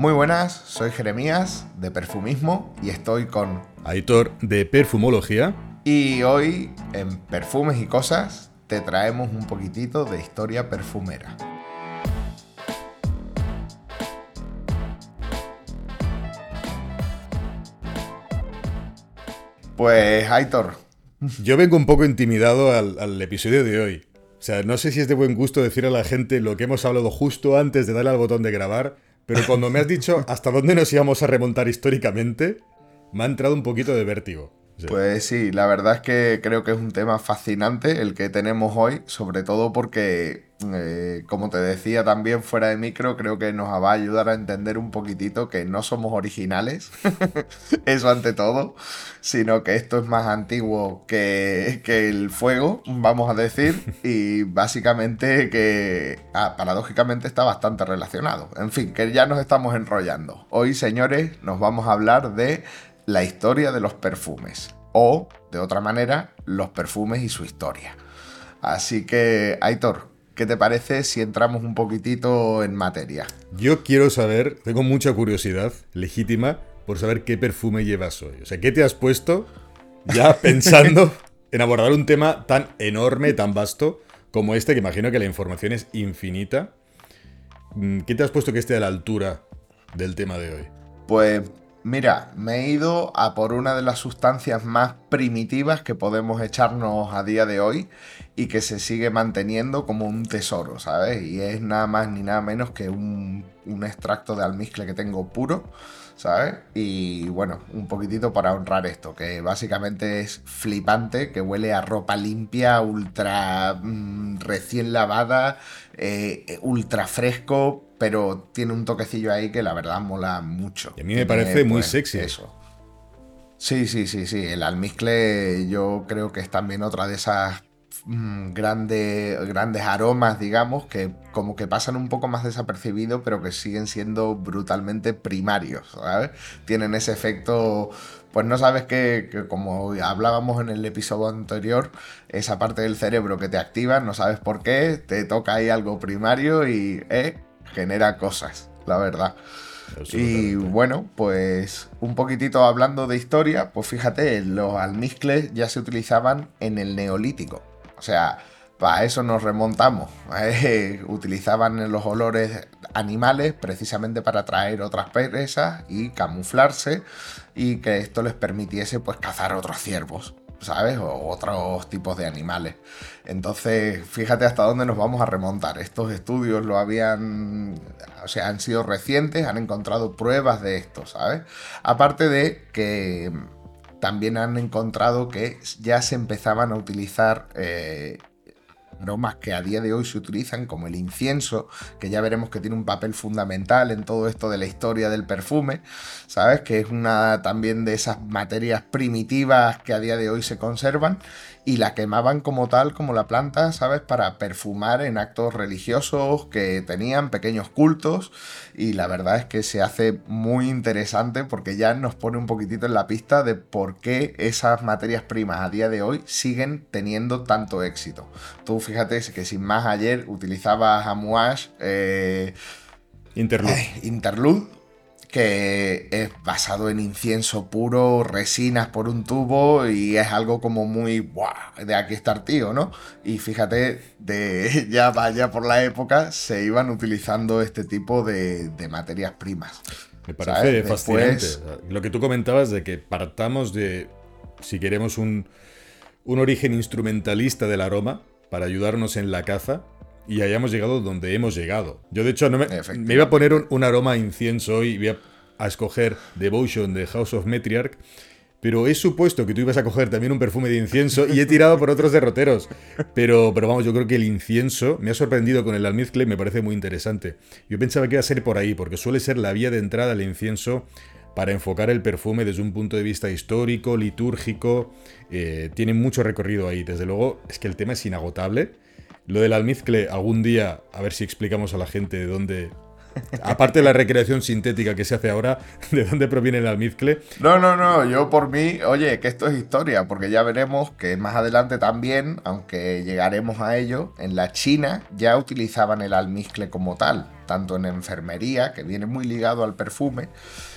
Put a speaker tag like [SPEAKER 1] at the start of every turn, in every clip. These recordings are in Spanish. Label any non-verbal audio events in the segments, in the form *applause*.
[SPEAKER 1] Muy buenas, soy Jeremías de Perfumismo y estoy con
[SPEAKER 2] Aitor de Perfumología.
[SPEAKER 1] Y hoy en Perfumes y Cosas te traemos un poquitito de historia perfumera. Pues Aitor.
[SPEAKER 2] Yo vengo un poco intimidado al, al episodio de hoy. O sea, no sé si es de buen gusto decir a la gente lo que hemos hablado justo antes de darle al botón de grabar, pero cuando me has dicho hasta dónde nos íbamos a remontar históricamente, me ha entrado un poquito de vértigo.
[SPEAKER 1] Pues sí, la verdad es que creo que es un tema fascinante el que tenemos hoy, sobre todo porque, eh, como te decía también fuera de micro, creo que nos va a ayudar a entender un poquitito que no somos originales, *laughs* eso ante todo, sino que esto es más antiguo que, el fuego, vamos a decir, y básicamente que ah, paradójicamente está bastante relacionado. En fin, que ya nos estamos enrollando. Hoy, señores, nos vamos a hablar de la historia de los perfumes. O, de otra manera, los perfumes y su historia. Así que, Aitor, ¿qué te parece si entramos un poquitito en materia?
[SPEAKER 2] Yo quiero saber, tengo mucha curiosidad legítima por saber qué perfume llevas hoy. O sea, ¿qué te has puesto ya *laughs* pensando en abordar un tema tan enorme, tan vasto como este, que imagino que la información es infinita? Mm, ¿Qué te has puesto que esté a la altura del tema de hoy?
[SPEAKER 1] Pues Mira, me he ido a por una de las sustancias más primitivas que podemos echarnos a día de hoy y que se sigue manteniendo como un tesoro, ¿sabes? Y es nada más ni nada menos que un, extracto de almizcle que tengo puro, ¿sabes? Y bueno, un poquitito para honrar esto, que básicamente es flipante, que huele a ropa limpia, ultra mm, recién lavada, eh, ultra fresco, pero tiene un toquecillo ahí que la verdad mola mucho.
[SPEAKER 2] Y a mí me parece muy pues, sexy.
[SPEAKER 1] Eso. Sí, sí, sí, sí. El almizcle yo creo que es también otra de esas mm, grandes, grandes aromas, digamos, que como que pasan un poco más desapercibidos, pero que siguen siendo brutalmente primarios, ¿sabes? Tienen ese efecto pues no sabes que, como hablábamos en el episodio anterior, esa parte del cerebro que te activa, no sabes por qué, te toca ahí algo primario y eh, genera cosas, la verdad. Y bueno, pues un poquitito hablando de historia, pues fíjate, los almizcles ya se utilizaban en el neolítico. O sea, para eso nos remontamos. ¿eh? *laughs* Utilizaban los olores animales precisamente para atraer otras presas y camuflarse y que esto les permitiese pues cazar otros ciervos. ¿Sabes? O otros tipos de animales. Entonces, fíjate hasta dónde nos vamos a remontar. Estos estudios lo habían, o sea, han sido recientes, han encontrado pruebas de esto, ¿sabes? Aparte de que también han encontrado que ya se empezaban a utilizar eh, aromas que a día de hoy se utilizan, como el incienso, que ya veremos que tiene un papel fundamental en todo esto de la historia del perfume, ¿sabes? Que es una también de esas materias primitivas que a día de hoy se conservan y la quemaban como tal, como la planta, ¿sabes? Para perfumar en actos religiosos que tenían pequeños cultos y la verdad es que se hace muy interesante porque ya nos pone un poquitito en la pista de por qué esas materias primas a día de hoy siguen teniendo tanto éxito. Tú fíjate que sin más ayer utilizabas Amouage eh,
[SPEAKER 2] Interlude.
[SPEAKER 1] Interlude que es basado en incienso puro, resinas por un tubo y es algo como muy ¡buah! de aquí estar tío, ¿no? Y fíjate, de *laughs* ya vaya por la época se iban utilizando este tipo de, materias primas.
[SPEAKER 2] Me parece fascinante. Lo que tú comentabas de que partamos de, si queremos, un, un origen instrumentalista del aroma para ayudarnos en la caza y hayamos llegado donde hemos llegado. Yo, de hecho, no me, me iba a poner un, aroma a incienso y voy a, escoger Devotion de House of Metriarch. Pero he supuesto que tú ibas a coger también un perfume de incienso y he tirado por otros derroteros. Pero, pero vamos, yo creo que el incienso me ha sorprendido con el almizcle, me parece muy interesante. Yo pensaba que iba a ser por ahí, porque suele ser la vía de entrada al incienso para enfocar el perfume desde un punto de vista histórico, litúrgico. Eh, tiene mucho recorrido ahí. Desde luego, es que el tema es inagotable. Lo del almizcle, algún día, a ver si explicamos a la gente de dónde Aparte de la recreación sintética que se hace ahora, *laughs* ¿de dónde proviene el almizcle?
[SPEAKER 1] No, no, no, yo por mí, oye, que esto es historia, porque ya veremos que más adelante también, aunque llegaremos a ello, en la China ya utilizaban el almizcle como tal, tanto en enfermería, que viene muy ligado al perfume,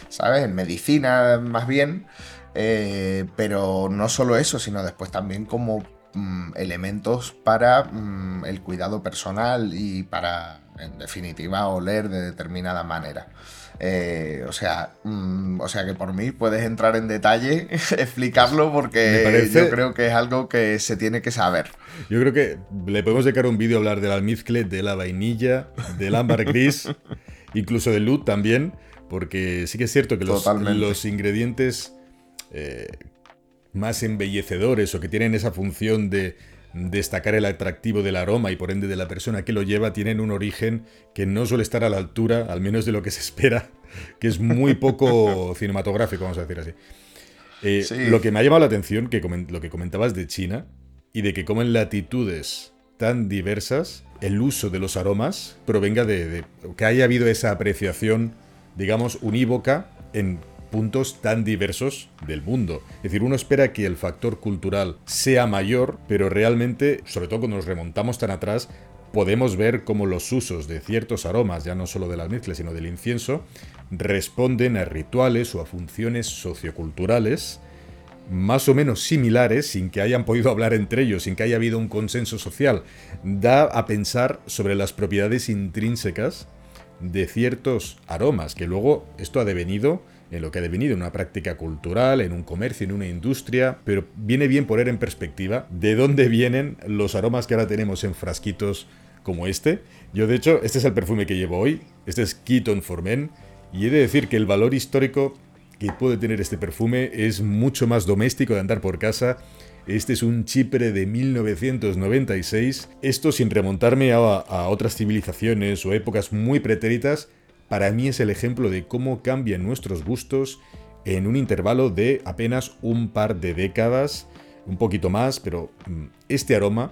[SPEAKER 1] ¿sabes? En medicina más bien, eh, pero no solo eso, sino después también como mm, elementos para mm, el cuidado personal y para, en definitiva, oler de determinada manera. Eh, o, sea, mm, o sea que por mí puedes entrar en detalle, *laughs* explicarlo, porque yo creo que es algo que se tiene que saber.
[SPEAKER 2] Yo creo que le podemos dedicar un vídeo a hablar del almizcle, de la vainilla, del ámbar *laughs* gris, incluso del lut también, porque sí que es cierto que los, los ingredientes eh, más embellecedores o que tienen esa función de destacar el atractivo del aroma y por ende de la persona que lo lleva, tienen un origen que no suele estar a la altura, al menos de lo que se espera, que es muy poco *laughs* cinematográfico, vamos a decir así. Eh, lo que me ha llamado la atención, que lo que comentabas de China, y de que como en latitudes tan diversas, el uso de los aromas provenga de que haya habido esa apreciación, digamos, unívoca en puntos tan diversos del mundo. Es decir, uno espera que el factor cultural sea mayor, pero realmente, sobre todo cuando nos remontamos tan atrás, podemos ver cómo los usos de ciertos aromas, ya no solo de las mezclas, sino del incienso, responden a rituales o a funciones socioculturales más o menos similares, sin que hayan podido hablar entre ellos, sin que haya habido un consenso social, da a pensar sobre las propiedades intrínsecas de ciertos aromas, que luego esto ha devenido en lo que ha devenido, en una práctica cultural, en un comercio, en una industria, pero viene bien poner en perspectiva de dónde vienen los aromas que ahora tenemos en frasquitos como este. Yo, de hecho, este es el perfume que llevo hoy, este es Keaton for Men, y he de decir que el valor histórico que puede tener este perfume es mucho más doméstico de andar por casa. Este es un chipre de 1996, esto sin remontarme a, a otras civilizaciones o épocas muy pretéritas, para mí es el ejemplo de cómo cambian nuestros gustos en un intervalo de apenas un par de décadas, un poquito más, pero mm, este aroma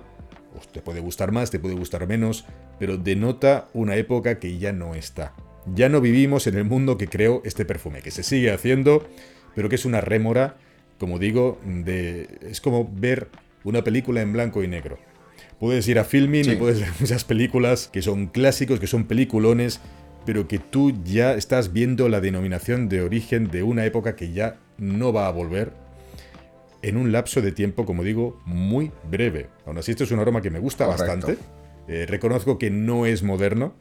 [SPEAKER 2] pues, te puede gustar más, te puede gustar menos, pero denota una época que ya no está. Ya no vivimos en el mundo que creó este perfume, que se sigue haciendo, pero que es una rémora, como digo, de es como ver una película en blanco y negro. Puedes ir a filming y puedes ver muchas películas que son clásicos, que son peliculones, pero que tú ya estás viendo la denominación de origen de una época que ya no va a volver en un lapso de tiempo, como digo, muy breve. Aún así, esto es un aroma que me gusta bastante. Eh, reconozco que no es moderno,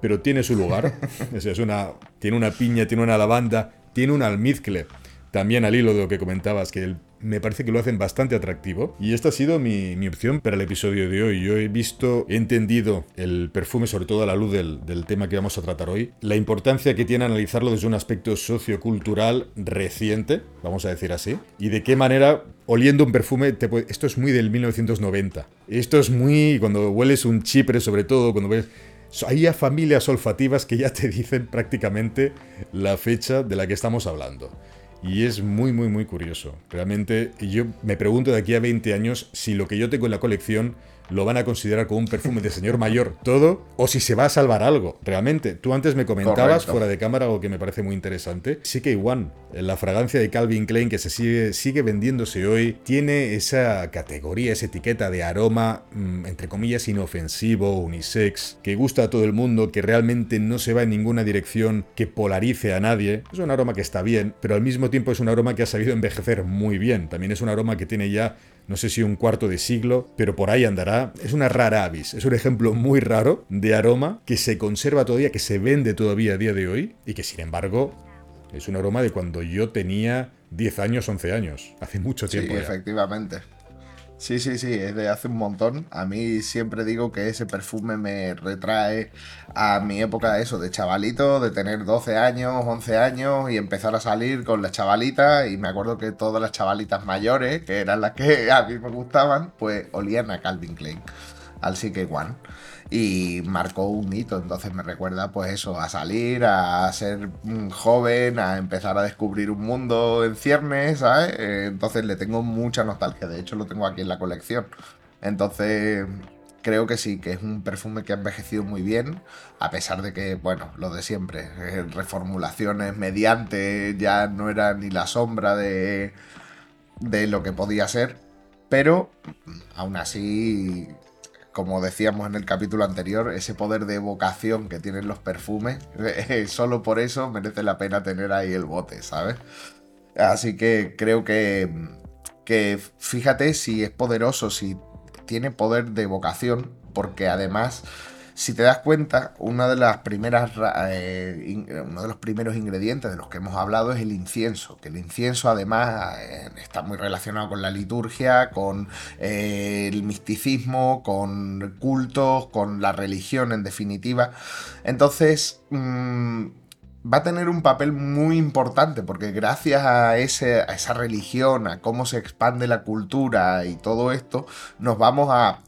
[SPEAKER 2] pero tiene su lugar. *laughs* es una, tiene una piña, tiene una lavanda, tiene un almizcle. También al hilo de lo que comentabas, que el me parece que lo hacen bastante atractivo. Y esta ha sido mi, opción para el episodio de hoy. Yo he visto, he entendido el perfume, sobre todo a la luz del, tema que vamos a tratar hoy, la importancia que tiene analizarlo desde un aspecto sociocultural reciente, vamos a decir así, y de qué manera oliendo un perfume, esto es muy del 1990. Esto es muy, cuando hueles un chipre sobre todo, cuando ves... Hay familias olfativas que ya te dicen prácticamente la fecha de la que estamos hablando. Y es muy, muy, muy curioso. Realmente, yo me pregunto de aquí a 20 años si lo que yo tengo en la colección lo van a considerar como un perfume de señor mayor todo o si se va a salvar algo. Realmente, tú antes me comentabas fuera de cámara algo que me parece muy interesante. Sí que igual, la fragancia de Calvin Klein que se sigue, sigue vendiéndose hoy tiene esa categoría, esa etiqueta de aroma, mm, entre comillas, inofensivo, unisex, que gusta a todo el mundo, que realmente no se va en ninguna dirección que polarice a nadie. Es un aroma que está bien, pero al mismo tiempo es un aroma que ha sabido envejecer muy bien. También es un aroma que tiene ya no sé si un cuarto de siglo, pero por ahí andará. Es una rara avis, es un ejemplo muy raro de aroma que se conserva todavía, que se vende todavía a día de hoy y que sin embargo es un aroma de cuando yo tenía 10 años, 11 años, hace mucho tiempo.
[SPEAKER 1] Sí, efectivamente. Sí, sí, sí, es de hace un montón. A mí siempre digo que ese perfume me retrae a mi época eso, de chavalito, de tener 12 años, 11 años y empezar a salir con las chavalitas. Y me acuerdo que todas las chavalitas mayores, que eran las que a mí me gustaban, pues olían a Calvin Klein, al Psyche One y marcó un hito. Entonces me recuerda, pues eso, a salir, a ser joven, a empezar a descubrir un mundo en ciernes, ¿sabes? Eh, entonces le tengo mucha nostalgia. De hecho, lo tengo aquí en la colección. Entonces, creo que sí, que es un perfume que ha envejecido muy bien, a pesar de que, bueno, lo de siempre, eh, reformulaciones mediante ya no era ni la sombra de, de lo que podía ser, pero aún así, como decíamos en el capítulo anterior, ese poder de evocación que tienen los perfumes, *laughs* solo por eso merece la pena tener ahí el bote, ¿sabes? Así que creo que, que fíjate si es poderoso, si tiene poder de vocación, porque además, si te das cuenta, una de las primeras, eh, uno de los primeros ingredientes de los que hemos hablado es el incienso, que el incienso además eh, está muy relacionado con la liturgia, con eh, el misticismo, con cultos, con la religión en definitiva. Entonces, mm, va a tener un papel muy importante porque gracias a, ese, a esa religión, a cómo se expande la cultura y todo esto, nos vamos a,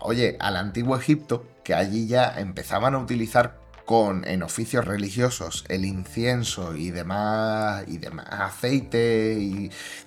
[SPEAKER 1] oye, al antiguo Egipto, que allí ya empezaban a utilizar con en oficios religiosos el incienso y demás y demás aceite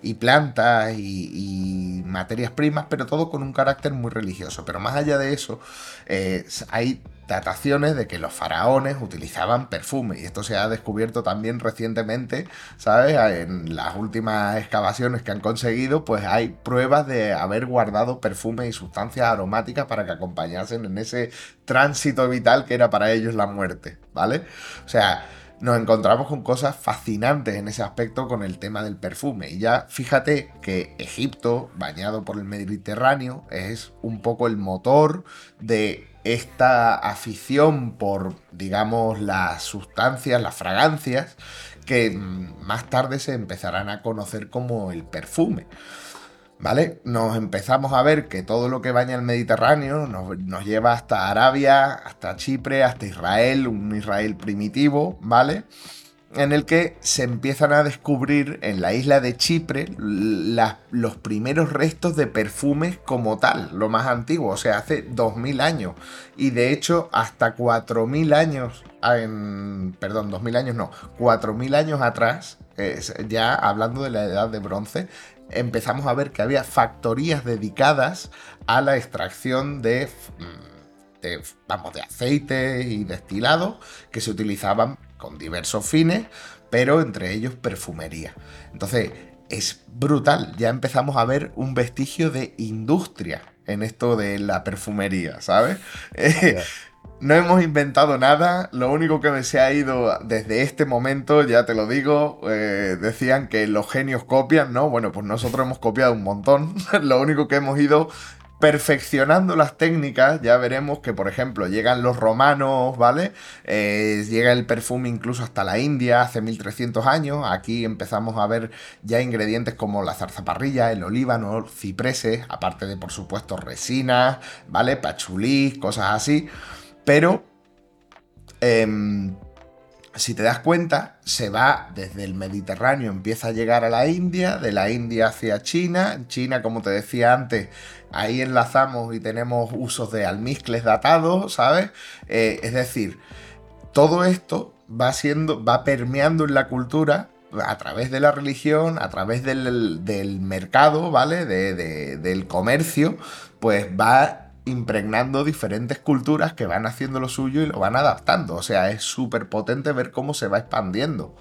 [SPEAKER 1] y, plantas y, materias primas pero todo con un carácter muy religioso. Pero más allá de eso eh, hay dataciones de que los faraones utilizaban perfume y esto se ha descubierto también recientemente, ¿sabes? En las últimas excavaciones que han conseguido, pues hay pruebas de haber guardado perfume y sustancias aromáticas para que acompañasen en ese tránsito vital que era para ellos la muerte, ¿vale? O sea, nos encontramos con cosas fascinantes en ese aspecto con el tema del perfume. Y ya fíjate que Egipto, bañado por el Mediterráneo, es un poco el motor de esta afición por, digamos, las sustancias, las fragancias, que más tarde se empezarán a conocer como el perfume. ¿Vale? Nos empezamos a ver que todo lo que baña el Mediterráneo nos, nos, lleva hasta Arabia, hasta Chipre, hasta Israel, un Israel primitivo, ¿vale? En el que se empiezan a descubrir en la isla de Chipre los primeros restos de perfumes como tal, lo más antiguo, o sea, hace 2000 años. Y de hecho, hasta 4000 años, en, perdón, 2000 años no, 4000 años atrás, ya hablando de la edad de bronce, empezamos a ver que había factorías dedicadas a la extracción de de, vamos, de aceite y destilado que se utilizaban con diversos fines, pero entre ellos perfumería. Entonces, es brutal, ya empezamos a ver un vestigio de industria en esto de la perfumería, ¿sabes? *laughs* no hemos inventado nada, lo único que se ha ido desde este momento, ya te lo digo, eh, decían que los genios copian, ¿no? Bueno, pues nosotros hemos copiado un montón, *laughs* lo único que hemos ido perfeccionando las técnicas, ya veremos que, por ejemplo, llegan los romanos, ¿vale? Eh, llega el perfume incluso hasta la India hace 1300 años. Aquí empezamos a ver ya ingredientes como la zarzaparrilla, el olíbano, cipreses, aparte de, por supuesto, resinas, ¿vale? Pachulí, cosas así. Pero... Em, si te das cuenta, se va desde el Mediterráneo, empieza a llegar a la India, de la India hacia China. China, como te decía antes, ahí enlazamos y tenemos usos de almizcles datados, ¿sabes? Eh, es decir, todo esto va siendo, va permeando en la cultura a través de la religión, a través del, mercado, ¿vale? del comercio, pues va impregnando diferentes culturas que van haciendo lo suyo y lo van adaptando. O sea, es súper potente ver cómo se va expandiendo.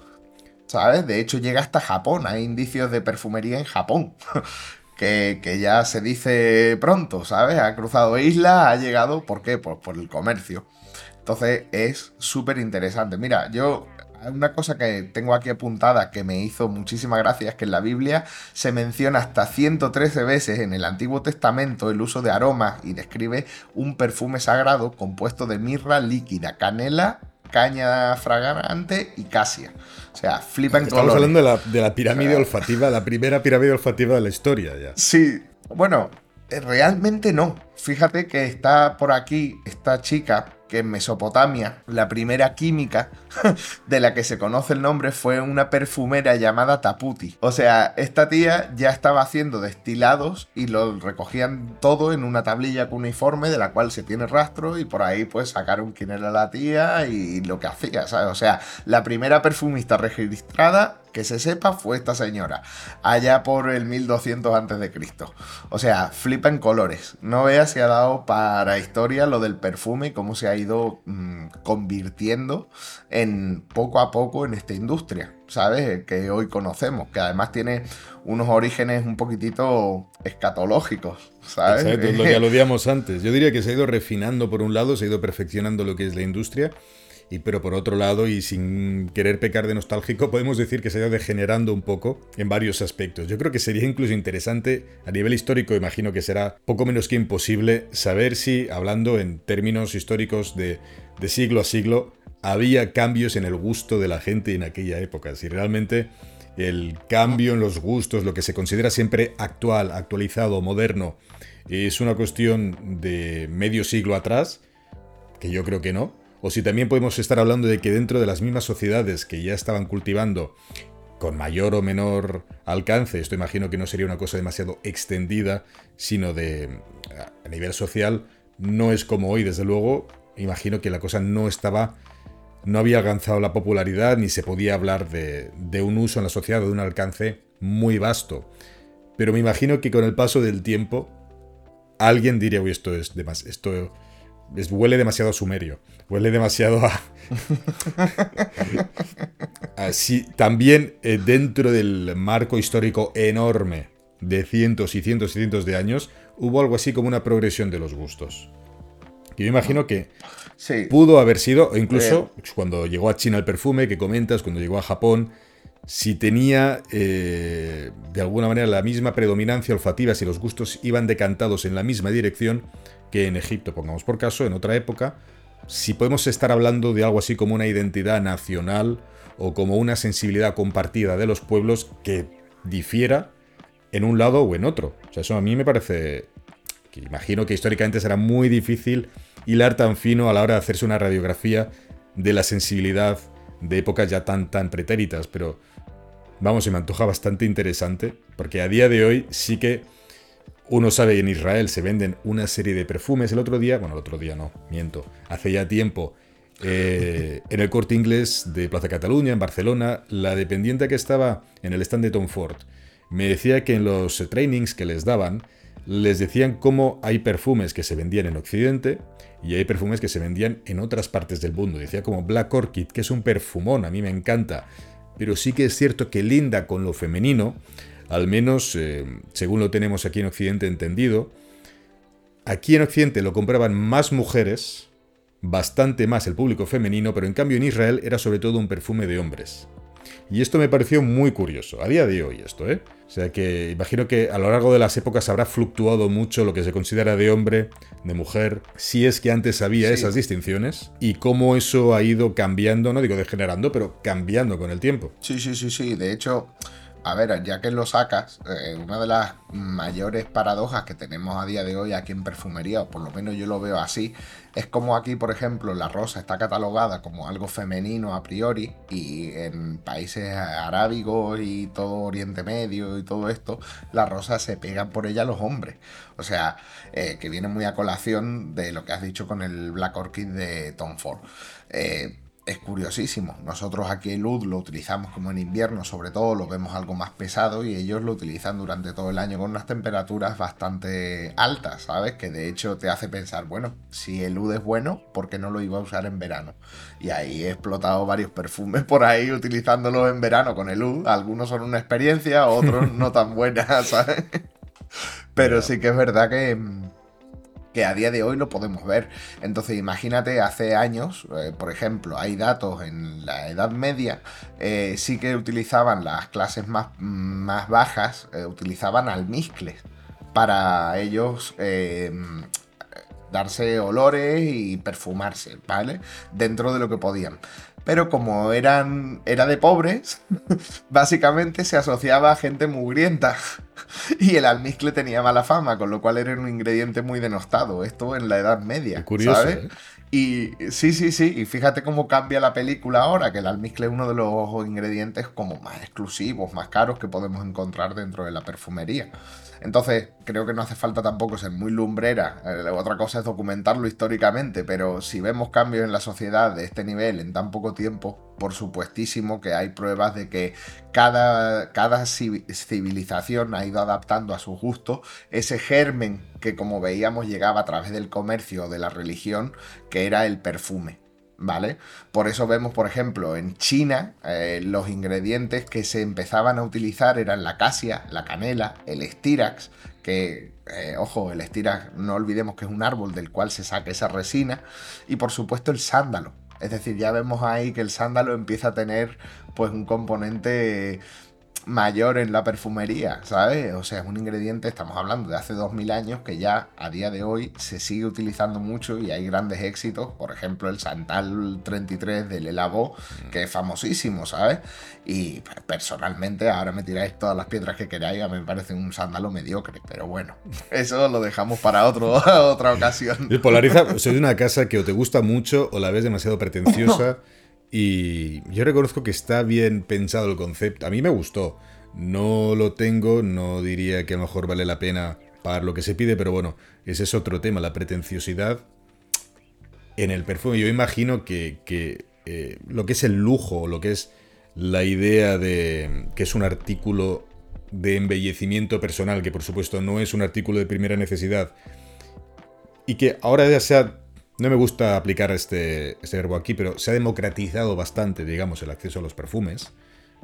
[SPEAKER 1] ¿Sabes? De hecho, llega hasta Japón. Hay indicios de perfumería en Japón. *laughs* que, ya se dice pronto, ¿sabes? Ha cruzado islas, ha llegado, ¿por qué? Pues por el comercio. Entonces es súper interesante. Mira, yo una cosa que tengo aquí apuntada que me hizo muchísima gracia es que en la Biblia se menciona hasta 113 veces en el Antiguo Testamento el uso de aromas y describe un perfume sagrado compuesto de mirra líquida, canela, caña fragante y casia. O sea, flipan
[SPEAKER 2] Estamos hablando de la, pirámide olfativa, la primera pirámide olfativa de la historia ya.
[SPEAKER 1] Sí, bueno, eh, realmente no. Fíjate que está por aquí esta chica que en Mesopotamia la primera química *laughs* de la que se conoce el nombre fue una perfumera llamada Taputi. O sea, esta tía ya estaba haciendo destilados y lo recogían todo en una tablilla cuneiforme de la cual se tiene rastro y por ahí pues sacaron quién era la tía y lo que hacía. O sea, la primera perfumista registrada que se sepa fue esta señora, allá por el 1200 antes de Cristo. O sea, flipa en colores. No veas si ha dado para historia lo del perfume y cómo se ha ido mm, convirtiendo en poco a poco en esta industria, ¿sabes? Que hoy conocemos, que además tiene unos orígenes un poquitito escatológicos, ¿sabes?
[SPEAKER 2] Exacto, lo que *laughs* aludíamos antes. Yo diría que se ha ido refinando por un lado, se ha ido perfeccionando lo que es la industria y, pero por otro lado, y sin querer pecar de nostálgico, podemos decir que se ha ido degenerando un poco en varios aspectos. Yo creo que sería incluso interesante, a nivel histórico, imagino que será poco menos que imposible, saber si, hablando en términos históricos de, de siglo a siglo, había cambios en el gusto de la gente en aquella época. Si realmente el cambio en los gustos, lo que se considera siempre actual, actualizado, moderno, es una cuestión de medio siglo atrás, que yo creo que no, o si también podemos estar hablando de que dentro de las mismas sociedades que ya estaban cultivando con mayor o menor alcance, esto imagino que no sería una cosa demasiado extendida, sino de a nivel social, no es como hoy, desde luego, imagino que la cosa no estaba, no había alcanzado la popularidad ni se podía hablar de, un uso en la sociedad de un alcance muy vasto. Pero me imagino que con el paso del tiempo, alguien diría, uy, esto es demasiado, esto huele demasiado a sumerio, huele demasiado a... *laughs* Así, también eh, dentro del marco histórico enorme de cientos y cientos y cientos de años, hubo algo así como una progresión de los gustos. yo imagino que pudo haber sido, incluso eh. cuando llegó a China el perfume que comentas, cuando llegó a Japón, si tenía eh, de alguna manera la misma predominancia olfativa, si los gustos iban decantados en la misma dirección, que en Egipto, pongamos por caso, en otra época, si podemos estar hablando de algo así como una identidad nacional o como una sensibilidad compartida de los pueblos que difiera en un lado o en otro. O sea, eso a mí me parece que imagino que históricamente será muy difícil hilar tan fino a la hora de hacerse una radiografía de la sensibilidad de épocas ya tan tan pretéritas, pero vamos, se me antoja bastante interesante, porque a día de hoy sí que uno sabe que en Israel se venden una serie de perfumes. El otro día, bueno, el otro día no, miento, hace ya tiempo, eh, en el corte inglés de Plaza Cataluña, en Barcelona, la dependiente que estaba en el stand de Tom Ford me decía que en los trainings que les daban, les decían cómo hay perfumes que se vendían en Occidente y hay perfumes que se vendían en otras partes del mundo. Decía como Black Orchid, que es un perfumón, a mí me encanta. Pero sí que es cierto que linda con lo femenino, al menos eh, según lo tenemos aquí en Occidente entendido, aquí en Occidente lo compraban más mujeres, bastante más el público femenino, pero en cambio en Israel era sobre todo un perfume de hombres. Y esto me pareció muy curioso, a día de hoy esto, ¿eh? O sea que imagino que a lo largo de las épocas habrá fluctuado mucho lo que se considera de hombre, de mujer, si es que antes había esas distinciones, y cómo eso ha ido cambiando, no digo degenerando, pero cambiando con el tiempo.
[SPEAKER 1] Sí, sí, sí, sí. De hecho, a ver, ya que lo sacas, eh, una de las mayores paradojas que tenemos a día de hoy aquí en perfumería, o por lo menos yo lo veo así, es como aquí, por ejemplo, la rosa está catalogada como algo femenino a priori, y en países arábigos y todo Oriente Medio y todo esto, la rosa se pegan por ella los hombres. O sea, eh, que viene muy a colación de lo que has dicho con el Black Orchid de Tom Ford. Eh, es curiosísimo. Nosotros aquí el UD lo utilizamos como en invierno, sobre todo lo vemos algo más pesado y ellos lo utilizan durante todo el año con unas temperaturas bastante altas, ¿sabes? Que de hecho te hace pensar, bueno, si el UD es bueno, ¿por qué no lo iba a usar en verano? Y ahí he explotado varios perfumes por ahí utilizándolos en verano con el UD. Algunos son una experiencia, otros no tan buenas, *laughs* ¿sabes? Pero sí que es verdad que que a día de hoy lo podemos ver. Entonces imagínate, hace años, eh, por ejemplo, hay datos en la Edad Media, eh, sí que utilizaban las clases más, más bajas, eh, utilizaban almizcles para ellos darse olores y perfumarse, ¿vale? Dentro de lo que podían pero como eran, era de pobres, *laughs* básicamente se asociaba a gente mugrienta. *laughs* Y el almizcle tenía mala fama, con lo cual era un ingrediente muy denostado. Esto en la Edad Media. Curioso, ¿sabes? ¿eh? Y sí, sí, sí, y fíjate cómo cambia la película ahora, que el almizcle es uno de los ingredientes como más exclusivos, más caros que podemos encontrar dentro de la perfumería. Entonces, creo que no hace falta tampoco ser muy lumbrera. Eh, otra cosa es documentarlo históricamente, pero si vemos cambios en la sociedad de este nivel en tan poco tiempo, por supuestísimo que hay pruebas de que cada, cada civilización ha ido adaptando a su gusto ese germen que, como veíamos, llegaba a través del comercio o de la religión, que era el perfume. ¿Vale? Por eso vemos, por ejemplo, en China eh, los ingredientes que se empezaban a utilizar eran la casia, la canela, el estirax, que, eh, ojo, el estirax no olvidemos que es un árbol del cual se saca esa resina, y por supuesto el sándalo. Es decir, ya vemos ahí que el sándalo empieza a tener pues un componente mayor en la perfumería, ¿sabes? O sea, es un ingrediente, estamos hablando de hace 2000 años, que ya a día de hoy se sigue utilizando mucho y hay grandes éxitos, por ejemplo el Santal 33 del Elabo, que es famosísimo, ¿sabes? Y personalmente, ahora me tiráis todas las piedras que queráis, a mí me parece un sándalo mediocre, pero bueno, *laughs* eso lo dejamos para otro, *laughs* otra ocasión.
[SPEAKER 2] El polariza, soy de una casa que o te gusta mucho o la ves demasiado pretenciosa. *laughs* Y yo reconozco que está bien pensado el concepto. A mí me gustó. No lo tengo, no diría que a lo mejor vale la pena pagar lo que se pide, pero bueno, ese es otro tema, la pretenciosidad en el perfume. Yo imagino que, eh, lo que es el lujo, lo que es la idea de que es un artículo de embellecimiento personal, que por supuesto no es un artículo de primera necesidad, y que ahora ya sea no me gusta aplicar este, este, verbo aquí, pero se ha democratizado bastante, digamos, el acceso a los perfumes,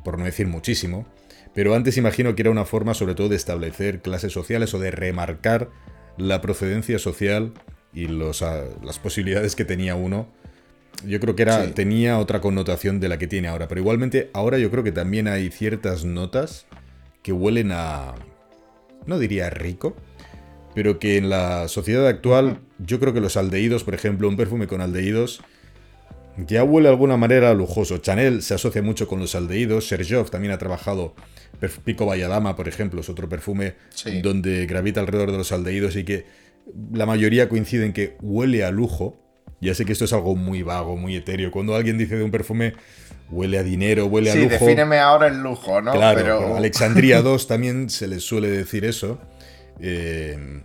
[SPEAKER 2] por no decir muchísimo. Pero antes imagino que era una forma sobre todo de establecer clases sociales o de remarcar la procedencia social y los, ah, las posibilidades que tenía uno. Yo creo que era, tenía otra connotación de la que tiene ahora. Pero igualmente ahora yo creo que también hay ciertas notas que huelen a... no diría rico, pero que en la sociedad actual yo creo que los aldehídos, por ejemplo, un perfume con aldehídos ya huele de alguna manera lujoso. Chanel se asocia mucho con los aldehídos, Sergioff también ha trabajado, Pico Valladama, por ejemplo, es otro perfume donde gravita alrededor de los aldehídos y que la mayoría coinciden que huele a lujo. Ya sé que esto es algo muy vago, muy etéreo. Cuando alguien dice de un perfume huele a dinero, huele a lujo.
[SPEAKER 1] Sí, defíneme ahora el lujo, ¿no?
[SPEAKER 2] Claro, Pero... *laughs* Alexandria 2 también se les suele decir eso. Eh,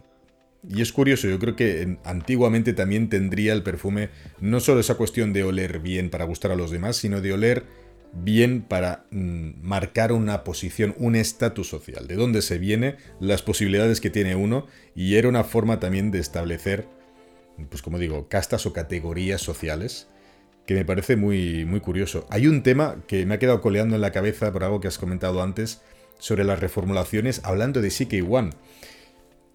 [SPEAKER 2] y es curioso, yo creo que antiguamente también tendría el perfume no solo esa cuestión de oler bien para gustar a los demás, sino de oler bien para mm, marcar una posición, un estatus social, de dónde se viene, las posibilidades que tiene uno, y era una forma también de establecer, pues como digo, castas o categorías sociales, que me parece muy, muy curioso. Hay un tema que me ha quedado coleando en la cabeza por algo que has comentado antes sobre las reformulaciones, hablando de CK1.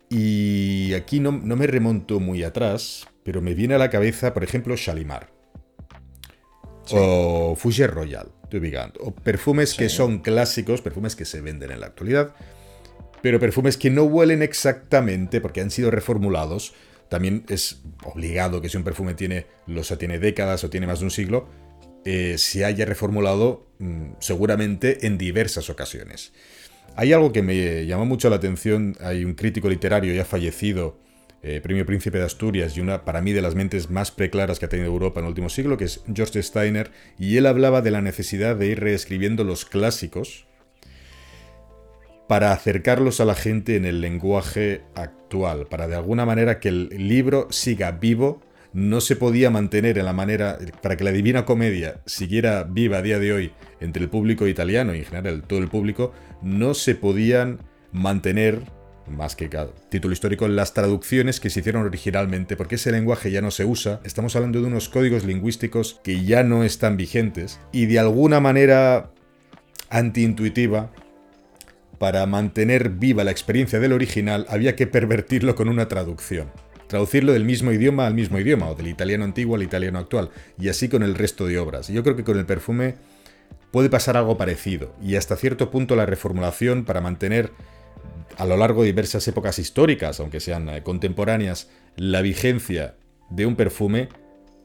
[SPEAKER 2] Y aquí no, me remonto muy atrás, pero me viene a la cabeza, por ejemplo, Shalimar. O Fougère Royal, O perfumes que son clásicos, perfumes que se venden en la actualidad, pero perfumes que no huelen exactamente porque han sido reformulados. También es obligado que si un perfume tiene, los tiene décadas o tiene más de un siglo, eh, se haya reformulado mm, seguramente en diversas ocasiones. Hay algo que me llamó mucho la atención, hay un crítico literario ya fallecido, eh, premio Príncipe de Asturias y una para mí de las mentes más preclaras que ha tenido Europa en el último siglo, que es George Steiner, y él hablaba de la necesidad de ir reescribiendo los clásicos para acercarlos a la gente en el lenguaje actual, para de alguna manera que el libro siga vivo. No se podía mantener en la manera, para que la Divina Comedia siguiera viva a día de hoy entre el público italiano y en general todo el público, no se podían mantener, más que título histórico, las traducciones que se hicieron originalmente, porque ese lenguaje ya no se usa, estamos hablando de unos códigos lingüísticos que ya no están vigentes y de alguna manera antiintuitiva, para mantener viva la experiencia del original había que pervertirlo con una traducción traducirlo del mismo idioma al mismo idioma, o del italiano antiguo al italiano actual, y así con el resto de obras. Yo creo que con el perfume puede pasar algo parecido, y hasta cierto punto la reformulación para mantener a lo largo de diversas épocas históricas, aunque sean eh, contemporáneas, la vigencia de un perfume,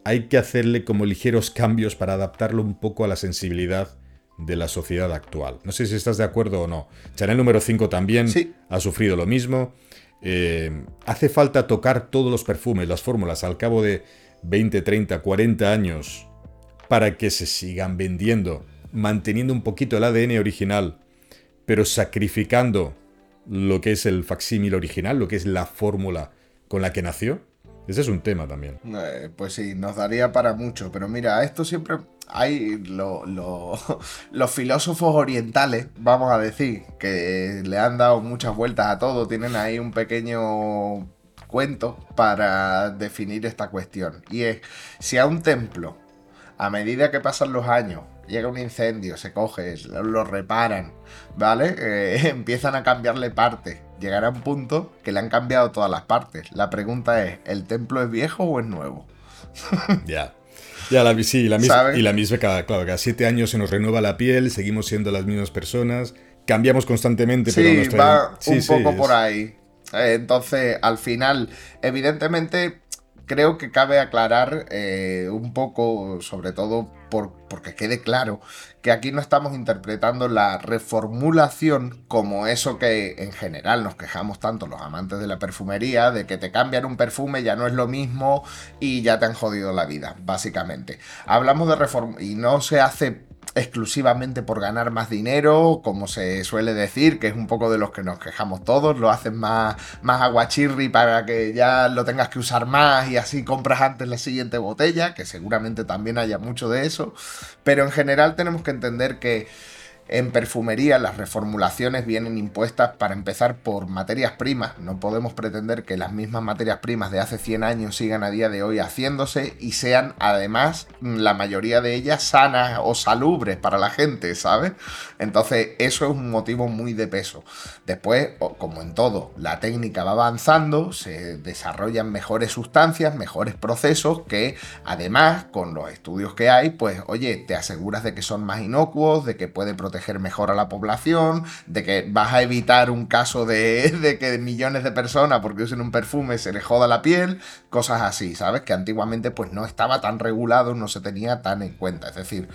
[SPEAKER 2] hay que hacerle como ligeros cambios para adaptarlo un poco a la sensibilidad de la sociedad actual. No sé si estás de acuerdo o no. Chanel número 5 también ha sufrido lo mismo. Eh, hace falta tocar todos los perfumes, las fórmulas, al cabo de 20, 30, 40 años para que se sigan vendiendo, manteniendo un poquito el ADN original, pero sacrificando lo que es el facsímil original, lo que es la fórmula con la que nació? Ese es un tema también.
[SPEAKER 1] Eh, pues sí, nos daría para mucho, pero mira, esto siempre hay *laughs* los filósofos orientales, vamos a decir, que le han dado muchas vueltas a todo, tienen ahí un pequeño cuento para definir esta cuestión. Y es, si a un templo, a medida que pasan los años, llega un incendio, se coge, lo reparan, ¿vale? Eh, *laughs* empiezan a cambiarle partes. Llegará un punto que le han cambiado todas las partes. La pregunta es, ¿el templo es viejo o es nuevo? *laughs*
[SPEAKER 2] Ya. Ya, la, sí, la misma, y la misma, cada, claro, cada siete años se nos renueva la piel, seguimos siendo las mismas personas, cambiamos constantemente,
[SPEAKER 1] sí, pero va un poco por ahí. Eh, entonces, al final, evidentemente, creo que cabe aclarar eh, un poco, sobre todo por, porque quede claro, que aquí no estamos interpretando la reformulación como eso que en general nos quejamos tanto los amantes de la perfumería, de que te cambian un perfume, ya no es lo mismo y ya te han jodido la vida, básicamente. Hablamos de reforma y no se hace exclusivamente por ganar más dinero, como se suele decir, que es un poco de los que nos quejamos todos, lo hacen más, más aguachirri para que ya lo tengas que usar más y así compras antes la siguiente botella, que seguramente también haya mucho de eso, pero en general tenemos que entender que en perfumería las reformulaciones vienen impuestas para empezar por materias primas. No podemos pretender que las mismas materias primas de hace 100 años sigan a día de hoy haciéndose y sean además la mayoría de ellas sanas o salubres para la gente, ¿sabes? Entonces eso es un motivo muy de peso. Después, como en todo, la técnica va avanzando, se desarrollan mejores sustancias, mejores procesos que además con los estudios que hay, pues oye, te aseguras de que son más inocuos, de que puede proteger mejor a la población, de que vas a evitar un caso de, *laughs* de que millones de personas porque usen un perfume se les joda la piel, cosas así, ¿sabes? Que antiguamente pues no estaba tan regulado, no se tenía tan en cuenta. Es decir,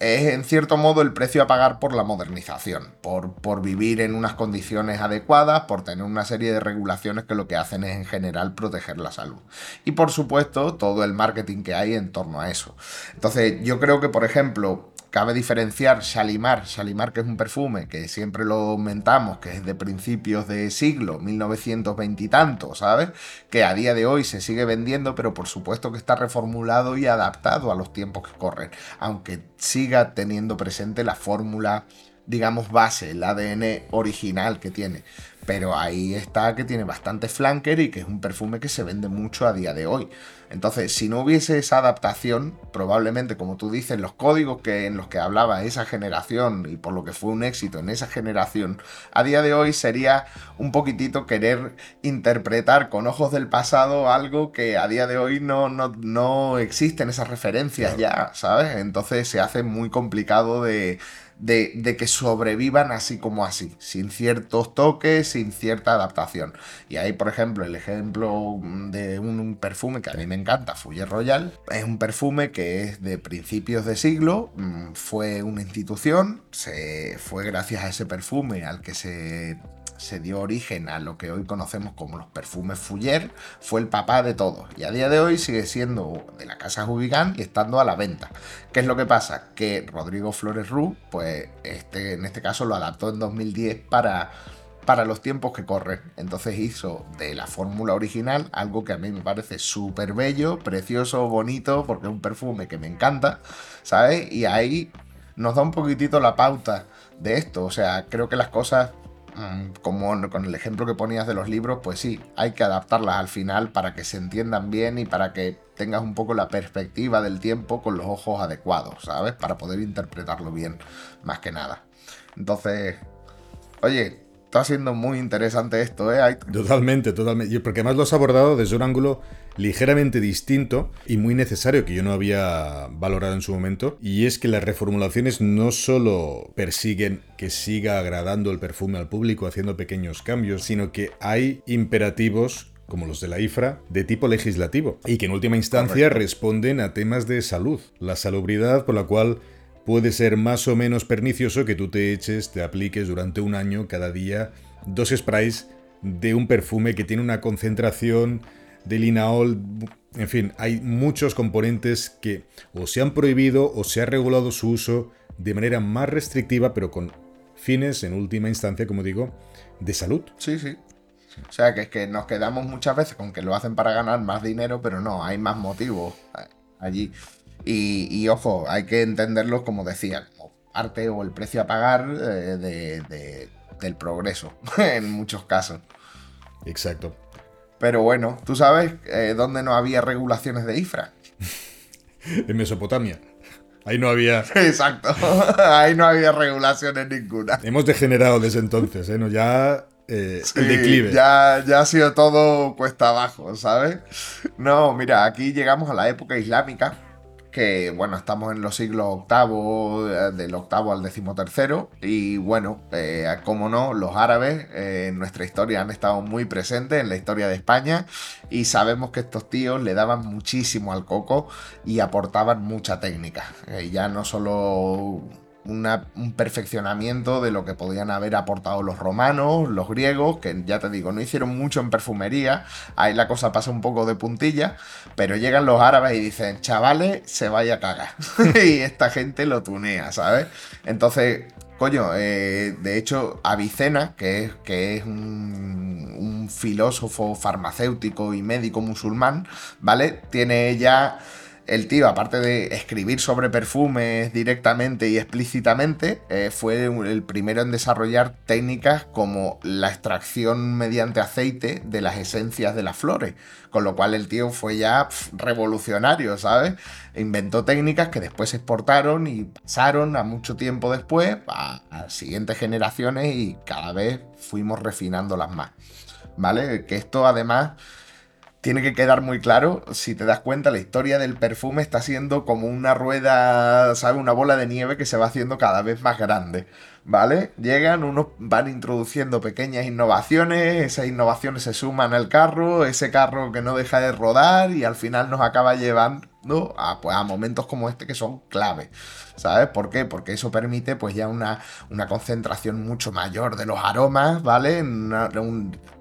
[SPEAKER 1] es en cierto modo el precio a pagar por la modernización, por, por, vivir en unas condiciones adecuadas, por tener una serie de regulaciones que lo que hacen es en general proteger la salud. Y por supuesto todo el marketing que hay en torno a eso. Entonces yo creo que por ejemplo Cabe diferenciar Shalimar, Shalimar que es un perfume que siempre lo aumentamos, que es de principios de siglo, 1920 y tanto, ¿sabes? Que a día de hoy se sigue vendiendo, pero por supuesto que está reformulado y adaptado a los tiempos que corren, aunque siga teniendo presente la fórmula digamos, base, el ADN original que tiene. Pero ahí está que tiene bastante flanker y que es un perfume que se vende mucho a día de hoy. Entonces, si no hubiese esa adaptación, probablemente, como tú dices, los códigos que, en los que hablaba esa generación y por lo que fue un éxito en esa generación, a día de hoy sería un poquitito querer interpretar con ojos del pasado algo que a día de hoy no, no, no existen esas referencias ya, ¿sabes? Entonces se hace muy complicado de de, que sobrevivan así como así, sin ciertos toques, sin cierta adaptación. Y ahí, por ejemplo, el ejemplo de un, perfume que a mí me encanta, Fuller Royal, es un perfume que es de principios de siglo, mm, fue una institución, se, fue gracias a ese perfume al que se se dio origen a lo que hoy conocemos como los perfumes Fuller, fue el papá de todos y a día de hoy sigue siendo de la casa Jubigan y estando a la venta. ¿Qué es lo que pasa? Que Rodrigo Flores Rú, pues este, en este caso lo adaptó en 2010 para para los tiempos que corren. Entonces hizo de la fórmula original algo que a mí me parece súper bello, precioso, bonito, porque es un perfume que me encanta, ¿sabes? Y ahí nos da un poquitito la pauta de esto. O sea, creo que las cosas como con el ejemplo que ponías de los libros, pues sí, hay que adaptarlas al final para que se entiendan bien y para que tengas un poco la perspectiva del tiempo con los ojos adecuados, ¿sabes? Para poder interpretarlo bien, más que nada. Entonces, oye, está siendo muy interesante esto, ¿eh?
[SPEAKER 2] Totalmente, totalmente. Porque además lo has abordado desde un ángulo ligeramente distinto y muy necesario que yo no había valorado en su momento. Y es que las reformulaciones no solo persiguen que siga agradando el perfume al público haciendo pequeños cambios, sino que hay imperativos como los de la IFRA, de tipo legislativo, y que en última instancia responden a temas de salud. La salubridad por la cual puede ser más o menos pernicioso que tú te eches, te apliques durante un año cada día dos sprays de un perfume que tiene una concentración de linaol En fin, hay muchos componentes que o se han prohibido o se ha regulado su uso de manera más restrictiva, pero con fines, en última instancia, como digo, de salud.
[SPEAKER 1] Sí, sí. O sea, que es que nos quedamos muchas veces con que lo hacen para ganar más dinero, pero no, hay más motivos allí. Y, ojo, hay que entenderlo, como decía, como parte o el precio a pagar eh, del progreso, *laughs* en muchos casos.
[SPEAKER 2] Exacto.
[SPEAKER 1] Pero bueno, ¿tú sabes eh, dónde no había regulaciones de IFRA? *laughs*
[SPEAKER 2] en Mesopotamia. Ahí no había. *laughs*
[SPEAKER 1] Exacto. Ahí no había regulaciones ninguna.
[SPEAKER 2] Hemos degenerado desde entonces, ¿eh? No, ya eh, el declive.
[SPEAKER 1] Ya, ya ha sido todo cuesta abajo, ¿sabes? No, mira, aquí llegamos a la época islámica que bueno, estamos en los siglos octavo, eh, del octavo al decimotercero, y bueno, eh, como no, los árabes eh, en nuestra historia han estado muy presentes en la historia de España, y sabemos que estos tíos le daban muchísimo al coco y aportaban mucha técnica. ya no solo un perfeccionamiento de lo que podían haber aportado los romanos, los griegos, que ya te digo, no hicieron mucho en perfumería, ahí la cosa pasa un poco de puntilla, pero llegan los árabes y dicen, chavales, se vaya a cagar. *laughs* y esta gente lo tunea, ¿sabes? Entonces, coño, eh, de hecho, Avicena, que es, que es un, un filósofo farmacéutico y médico musulmán, ¿vale? Tiene ya el tío, aparte de escribir sobre perfumes directamente y explícitamente, eh, fue el primero en desarrollar técnicas como la extracción mediante aceite de las esencias de las flores. Con lo cual el tío fue ya revolucionario, ¿sabes? Inventó técnicas que después se exportaron y pasaron a mucho tiempo después a, a siguientes generaciones y cada vez fuimos refinándolas más. ¿Vale? Que esto además tiene que quedar muy claro, si te das cuenta, la historia del perfume está siendo como una rueda, ¿sabes? Una bola de nieve que se va haciendo cada vez más grande, ¿vale? Llegan, unos van introduciendo pequeñas innovaciones, esas innovaciones se suman al carro, ese carro que no deja de rodar y al final nos acaba llevando a, pues, a momentos como este que son clave. ¿Sabes por qué? Porque eso permite pues ya una, una concentración mucho mayor de los aromas, ¿vale?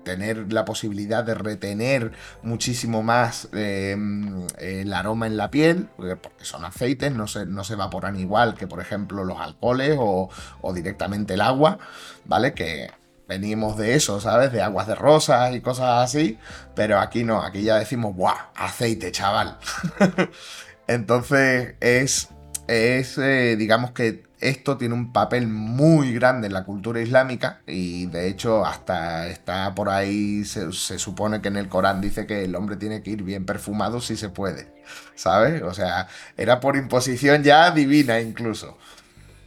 [SPEAKER 1] tener la posibilidad de retener muchísimo más em, el aroma en la piel, porque son aceites, no se, no se evaporan igual que por ejemplo los alcoholes o, o directamente el agua, ¿vale? Que venimos de eso, ¿sabes? De aguas de rosas y cosas así, pero aquí no, aquí ya decimos, ¡buah! Aceite, chaval. *laughs* Entonces es es, eh, digamos que esto tiene un papel muy grande en la cultura islámica y de hecho hasta está por ahí, se, supone que en el Corán dice que el hombre tiene que ir bien perfumado si se puede, ¿sabes? O sea, era por imposición ya divina incluso.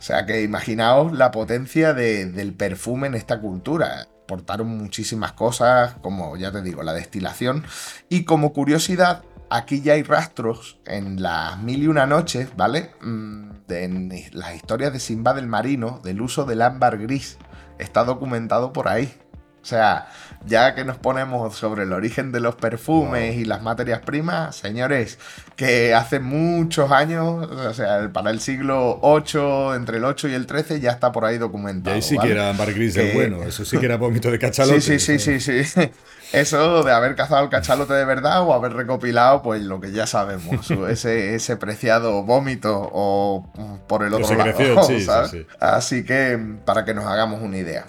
[SPEAKER 1] O sea que imaginaos la potencia del perfume en esta cultura. Portaron muchísimas cosas, como ya te digo, la destilación. Y como curiosidad, aquí ya hay rastros en las mil y una noches, ¿vale? Mm, en las historias de Simba del Marino del uso del ámbar gris. Está documentado por ahí. O sea, ya que nos ponemos sobre el origen de los perfumes y las materias primas, señores, que hace muchos años, o sea, para el siglo 8, entre el 8 y el 13, ya está por ahí documentado.
[SPEAKER 2] Y ahí sí que era ámbar gris del bueno, eso sí que era vómito de cachalote.
[SPEAKER 1] Sí, sí, sí, sí, sí. *laughs* Eso de haber cazado el cachalote de verdad o haber recopilado, pues lo que ya sabemos, *laughs* ese, ese preciado vómito o por el otro lado. *laughs* Sí, Sí, Así que para que nos hagamos una idea.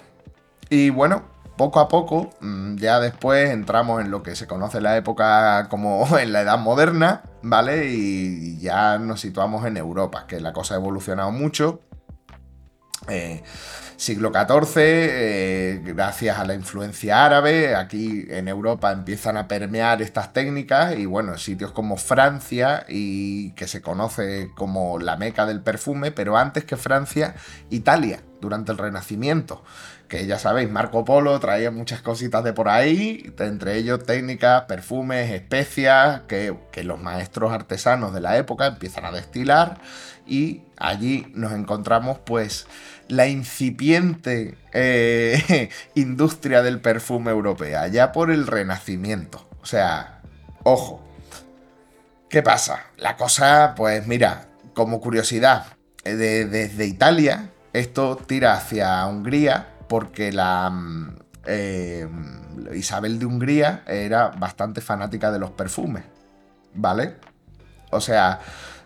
[SPEAKER 1] Y bueno, poco a poco, mm, ya después entramos en lo que se conoce la época como *laughs* en la edad moderna, ¿vale? Y ya nos situamos en Europa, que la cosa ha evolucionado mucho. Eh, siglo XIV, eh, gracias a la influencia árabe, aquí en Europa empiezan a permear estas técnicas y bueno, sitios como Francia y que se conoce como la meca del perfume, pero antes que Francia, Italia, durante el Renacimiento que ya sabéis, Marco Polo traía muchas cositas de por ahí, entre ellos técnicas, perfumes, especias, que, los maestros artesanos de la época empiezan a destilar y allí nos encontramos pues la incipiente eh, *laughs* industria del perfume europea, ya por el Renacimiento. O sea, ojo. ¿Qué pasa? La cosa, pues mira, como curiosidad, eh, desde Italia, esto tira hacia Hungría, porque la mm, eh, Isabel de Hungría era bastante fanática de los perfumes. ¿vale? O sea,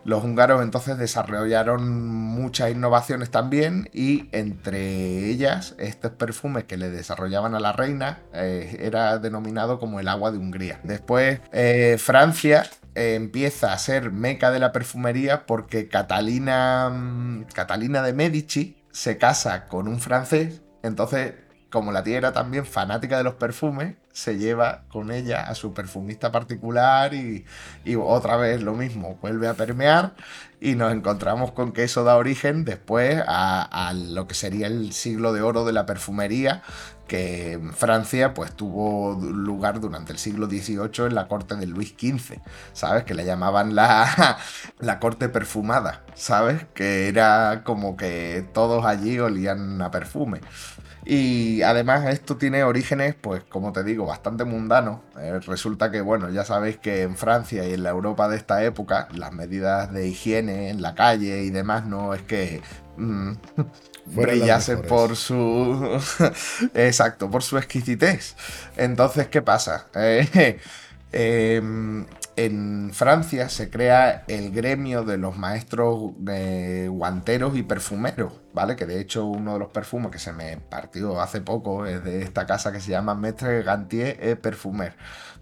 [SPEAKER 1] los húngaros entonces desarrollaron muchas innovaciones también y entre ellas estos perfumes que le desarrollaban a la reina eh, era denominado como el agua de Hungría. Después eh, Francia empieza a ser meca de la perfumería porque Catalina, mm, Catalina de Medici se casa con un francés, entonces como la tía era también fanática de los perfumes, se lleva con ella a su perfumista particular y, otra vez lo mismo, vuelve a permear y nos encontramos con que eso da origen después a, lo que sería el siglo de oro de la perfumería, que en Francia pues tuvo lugar durante el siglo XVIII en la corte de Luis XV, ¿sabes? Que le llamaban la, *laughs* la corte perfumada, ¿sabes? Que era como que todos allí olían a perfume. Y además esto tiene orígenes, pues como te digo, bastante mundanos. Eh, resulta que, bueno, ya sabéis que en Francia y en la Europa de esta época, las medidas de higiene en la calle y demás no es que mm, *laughs* brillasen por su... *laughs* Exacto, por su exquisitez. Entonces, ¿qué pasa? Eh, *laughs* em, en Francia se crea el gremio de los maestros guanteros y perfumeros, ¿vale? Que de hecho uno de los perfumes que se me partió hace poco es de esta casa que se llama Maître Gantier et Perfumer,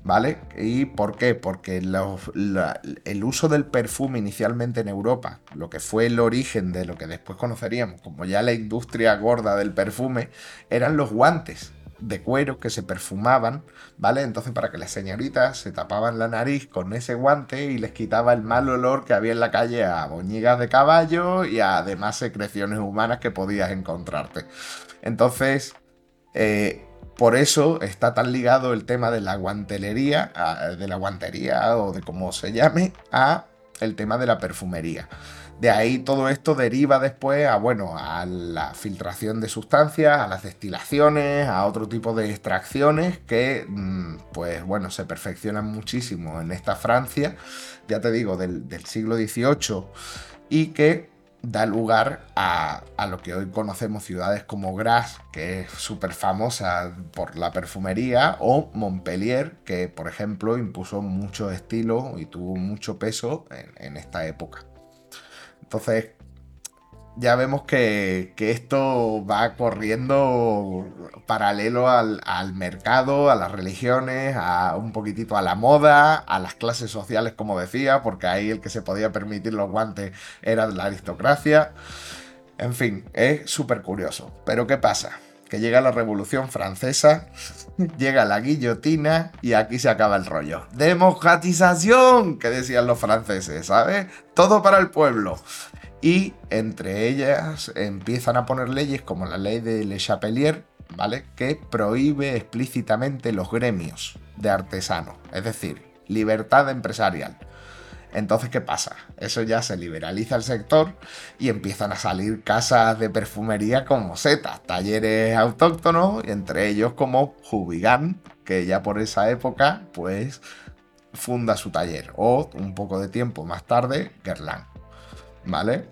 [SPEAKER 1] ¿vale? ¿Y por qué? Porque el uso del perfume inicialmente en Europa, lo que fue el origen de lo que después conoceríamos como ya la industria gorda del perfume, eran los guantes de cuero que se perfumaban, ¿vale? Entonces para que las señoritas se tapaban la nariz con ese guante y les quitaba el mal olor que había en la calle a boñigas de caballo y a demás secreciones humanas que podías encontrarte. Entonces, eh, por eso está tan ligado el tema de la guantelería, de la guantería o de cómo se llame, a el tema de la perfumería. De ahí todo esto deriva después a, bueno, a la filtración de sustancias, a las destilaciones, a otro tipo de extracciones que, mm, pues bueno, se perfeccionan muchísimo en esta Francia, ya te digo, del, siglo XVIII y que da lugar a, a, lo que hoy conocemos ciudades como Grasse, que es súper famosa por la perfumería, o Montpellier, que por ejemplo impuso mucho estilo y tuvo mucho peso en esta época. Entonces, ya vemos que, esto va corriendo paralelo al, mercado, a las religiones, a un poquitito a la moda, a las clases sociales, como decía, porque ahí el que se podía permitir los guantes era la aristocracia. En fin, es súper curioso. Pero ¿qué pasa? Que llega la Revolución Francesa, *laughs* llega la guillotina y aquí se acaba el rollo. ¡Democratización! Que decían los franceses, ¿sabes? Todo para el pueblo. Y entre ellas empiezan a poner leyes como la ley de Le Chapelier, ¿vale? Que prohíbe explícitamente los gremios de artesanos, es decir, libertad empresarial. Entonces, ¿qué pasa? Eso ya se liberaliza el sector y empiezan a salir casas de perfumería como setas, talleres autóctonos, entre ellos como Jubigan, que ya por esa época, pues, funda su taller. O un poco de tiempo más tarde, Guerlain. ¿Vale?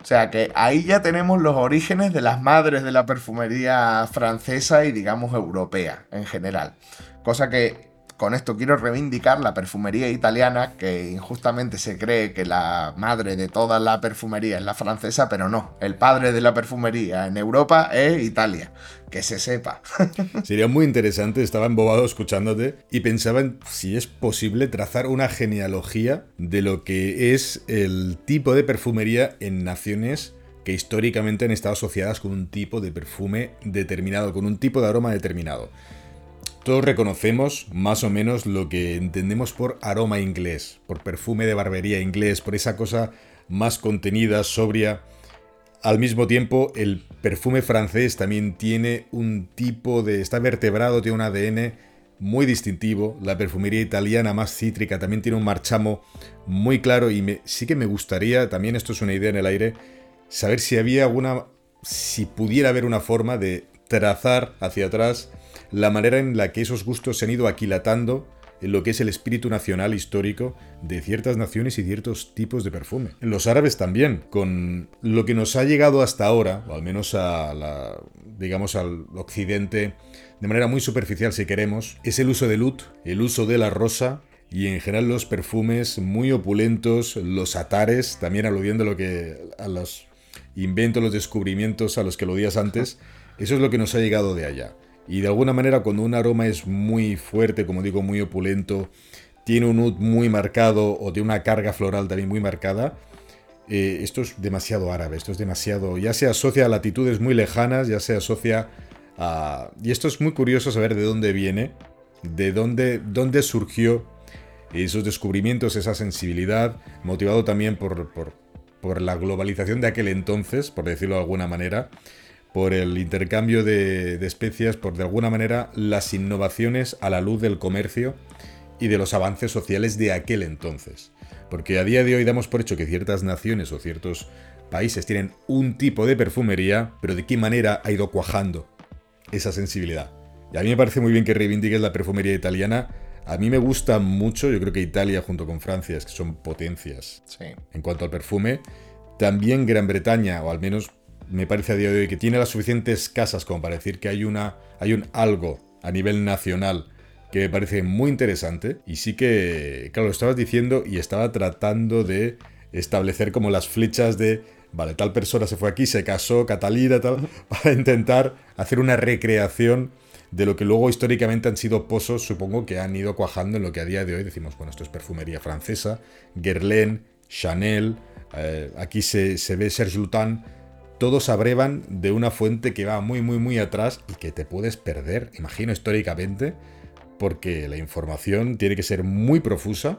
[SPEAKER 1] O sea que ahí ya tenemos los orígenes de las madres de la perfumería francesa y digamos europea en general. Cosa que con esto quiero reivindicar la perfumería italiana, que injustamente se cree que la madre de toda la perfumería es la francesa, pero no, el padre de la perfumería en Europa es Italia, que se sepa. *laughs*
[SPEAKER 2] Sería muy interesante, estaba embobado escuchándote y pensaba en si es posible trazar una genealogía de lo que es el tipo de perfumería en naciones que históricamente han estado asociadas con un tipo de perfume determinado, con un tipo de aroma determinado. Todos reconocemos más o menos lo que entendemos por aroma inglés, por perfume de barbería inglés, por esa cosa más contenida, sobria. Al mismo tiempo, el perfume francés también tiene un tipo de... está vertebrado, tiene un ADN muy distintivo. La perfumería italiana más cítrica también tiene un marchamo muy claro y sí que me gustaría, también esto es una idea en el aire, saber si había alguna... si pudiera haber una forma de trazar hacia atrás la manera en la que esos gustos se han ido aquilatando en lo que es el espíritu nacional histórico de ciertas naciones y ciertos tipos de perfume. Los árabes también, con lo que nos ha llegado hasta ahora, o al menos a la, digamos al occidente, de manera muy superficial si queremos, es el uso del oud, el uso de la rosa y en general los perfumes muy opulentos, los atares, también aludiendo a, lo que, a los inventos, los descubrimientos a los que lo días antes, eso es lo que nos ha llegado de allá. Y de alguna manera cuando un aroma es muy fuerte, como digo, muy opulento, tiene un oud muy marcado o tiene una carga floral también muy marcada, eh, esto es demasiado árabe, esto es demasiado, ya se asocia a latitudes muy lejanas, ya se asocia a... Y esto es muy curioso saber de dónde viene, de dónde, dónde surgió esos descubrimientos, esa sensibilidad, motivado también por, por, la globalización de aquel entonces, por decirlo de alguna manera, por el intercambio de, de especias, por de alguna manera las innovaciones a la luz del comercio y de los avances sociales de aquel entonces. Porque a día de hoy damos por hecho que ciertas naciones o ciertos países tienen un tipo de perfumería, pero de qué manera ha ido cuajando esa sensibilidad. Y a mí me parece muy bien que reivindiques la perfumería italiana. A mí me gusta mucho, yo creo que Italia junto con Francia es que son potencias en cuanto al perfume. También Gran Bretaña, o al menos me parece a día de hoy que tiene las suficientes casas como para decir que hay, una, hay un algo a nivel nacional que me parece muy interesante. Y sí que, claro, lo estabas diciendo y estaba tratando de establecer como las flechas de, vale, tal persona se fue aquí, se casó, Catalina, tal, *laughs* para intentar hacer una recreación de lo que luego históricamente han sido pozos, supongo que han ido cuajando en lo que a día de hoy decimos, bueno, esto es perfumería francesa, Guerlain, Chanel, eh, aquí se, se ve Serge Lutin, todos abrevan de una fuente que va muy, muy, muy atrás y que te puedes perder, imagino históricamente, porque la información tiene que ser muy profusa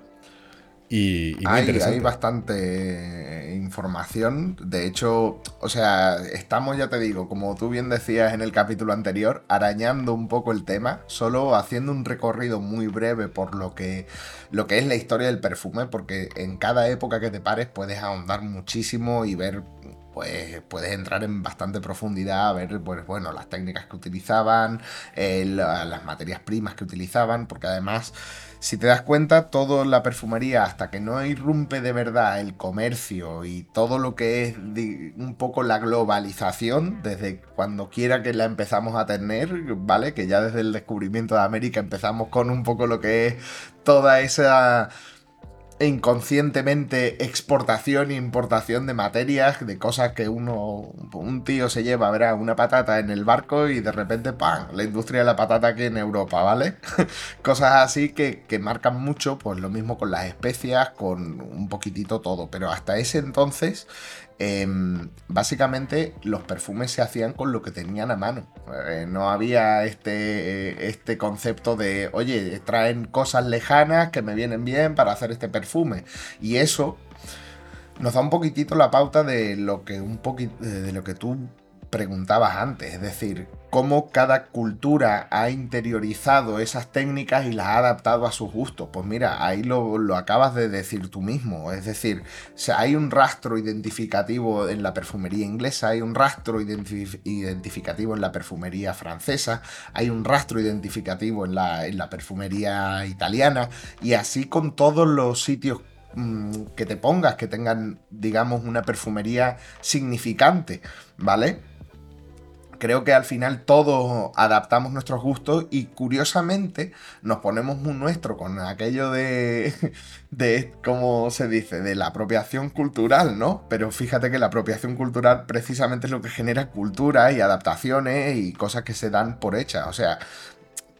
[SPEAKER 2] y, muy
[SPEAKER 1] hay,
[SPEAKER 2] interesante.
[SPEAKER 1] Hay bastante información. De hecho, o sea, estamos, ya te digo, como tú bien decías en el capítulo anterior, arañando un poco el tema, solo haciendo un recorrido muy breve por lo que, lo que es la historia del perfume, porque en cada época que te pares puedes ahondar muchísimo y ver pues puedes entrar en bastante profundidad a ver pues, bueno, las técnicas que utilizaban, las materias primas que utilizaban, porque además, si te das cuenta, toda la perfumería, hasta que no irrumpe de verdad el comercio y todo lo que es un poco la globalización, desde cuando quiera que la empezamos a tener, ¿vale? Que ya desde el descubrimiento de América empezamos con un poco lo que es toda esa inconscientemente exportación e importación de materias, de cosas que uno, un tío se lleva, verá, una patata en el barco y de repente, ¡pam!, la industria de la patata aquí en Europa, ¿vale? *laughs* cosas así que, que marcan mucho, pues lo mismo con las especias, con un poquitito todo, pero hasta ese entonces Em, básicamente los perfumes se hacían con lo que tenían a mano. Eh, no había este, este concepto de, oye, traen cosas lejanas que me vienen bien para hacer este perfume. Y eso nos da un poquitito la pauta de lo que, un de lo que tú preguntabas antes, es decir, cómo cada cultura ha interiorizado esas técnicas y las ha adaptado a sus gustos. Pues mira, ahí lo, acabas de decir tú mismo, es decir, hay un rastro identificativo en la perfumería inglesa, hay un rastro identificativo en la perfumería francesa, hay un rastro identificativo en la, en la perfumería italiana y así con todos los sitios mm, que te pongas que tengan, digamos, una perfumería significante, ¿vale? Creo que al final todos adaptamos nuestros gustos y curiosamente nos ponemos un nuestro con aquello de, *laughs* de, ¿cómo se dice?, de la apropiación cultural, ¿no? Pero fíjate que la apropiación cultural precisamente es lo que genera cultura y adaptaciones y cosas que se dan por hechas. O sea,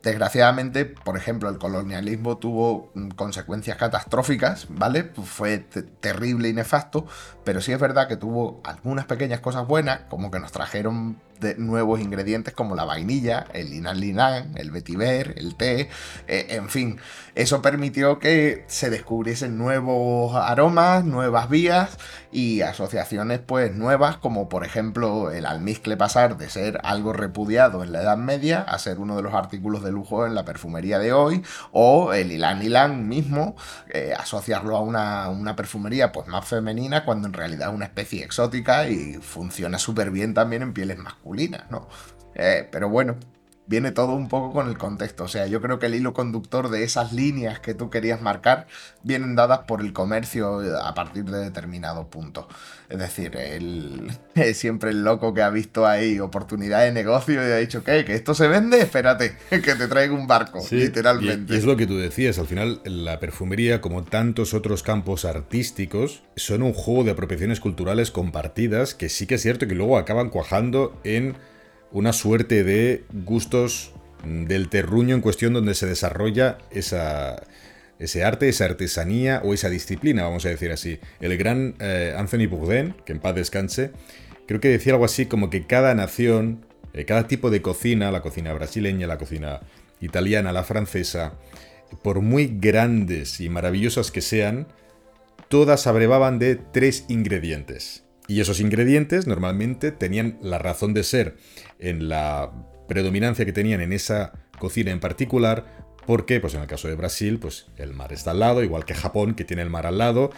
[SPEAKER 1] Desgraciadamente, por ejemplo, el colonialismo tuvo mm, consecuencias catastróficas, ¿vale? Pues fue terrible y nefasto, pero sí es verdad que tuvo algunas pequeñas cosas buenas, como que nos trajeron de nuevos ingredientes como la vainilla, el linan linan, el vetiver, el té, eh, en fin, eso permitió que se descubriesen nuevos aromas, nuevas vías y asociaciones pues nuevas como por ejemplo el almizcle pasar de ser algo repudiado en la Edad Media a ser uno de los artículos de lujo en la perfumería de hoy o el ilan ilan mismo eh, asociarlo a una, una, perfumería pues más femenina cuando en realidad es una especie exótica y funciona súper bien también en pieles masculinas, ¿no? Eh, pero bueno, viene todo un poco con el contexto. O sea, yo creo que el hilo conductor de esas líneas que tú querías marcar vienen dadas por el comercio a partir de determinado punto. Es decir, el, es *laughs* siempre el loco que ha visto ahí oportunidad de negocio y ha dicho, ¿qué? ¿Que esto se vende? Espérate, *laughs* que te traiga un barco, literalmente.
[SPEAKER 2] Y, es lo que tú decías, al final la perfumería, como tantos otros campos artísticos, son un juego de apropiaciones culturales compartidas que sí que es cierto que luego acaban cuajando en una suerte de gustos del terruño en cuestión donde se desarrolla esa, ese arte, esa artesanía o esa disciplina, vamos a decir así. El gran eh, Anthony Bourdain, que en paz descanse, creo que decía algo así como que cada nación, eh, cada tipo de cocina, la cocina brasileña, la cocina italiana, la francesa, por muy grandes y maravillosas que sean, todas abrevaban de tres ingredientes. Y esos ingredientes normalmente tenían la razón de ser en la predominancia que tenían en esa cocina en particular, porque pues en el caso de Brasil, pues el mar está al lado, igual que Japón, que tiene el mar al lado.